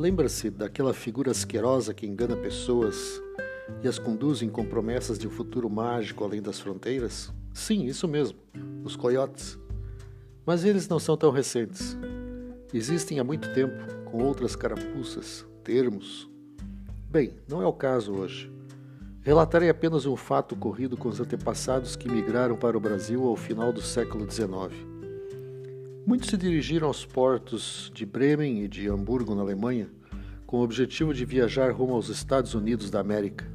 Lembra-se daquela figura asquerosa que engana pessoas e as conduzem com promessas de um futuro mágico além das fronteiras? Sim, isso mesmo, os coiotes. Mas eles não são tão recentes. Existem há muito tempo, com outras carapuças, termos. Bem, não é o caso hoje. Relatarei apenas um fato ocorrido com os antepassados que migraram para o Brasil ao final do século XIX. Muitos se dirigiram aos portos de Bremen e de Hamburgo, na Alemanha, com o objetivo de viajar rumo aos Estados Unidos da América.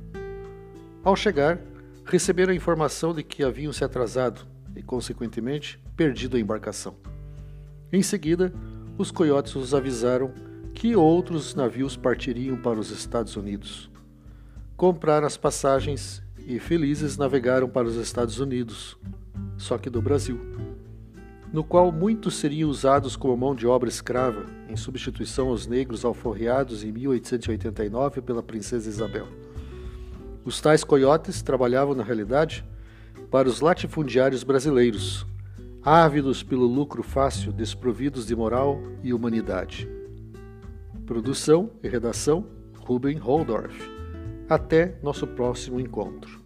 Ao chegar, receberam a informação de que haviam se atrasado e, consequentemente, perdido a embarcação. Em seguida, os coiotes os avisaram que outros navios partiriam para os Estados Unidos. Compraram as passagens e, felizes, navegaram para os Estados Unidos, só que do Brasil, no qual muitos seriam usados como mão de obra escrava em substituição aos negros alforreados em 1889 pela princesa Isabel. Os tais coiotes trabalhavam, na realidade, para os latifundiários brasileiros, ávidos pelo lucro fácil, desprovidos de moral e humanidade. Produção e redação: Ruben Holdorf. Até nosso próximo encontro.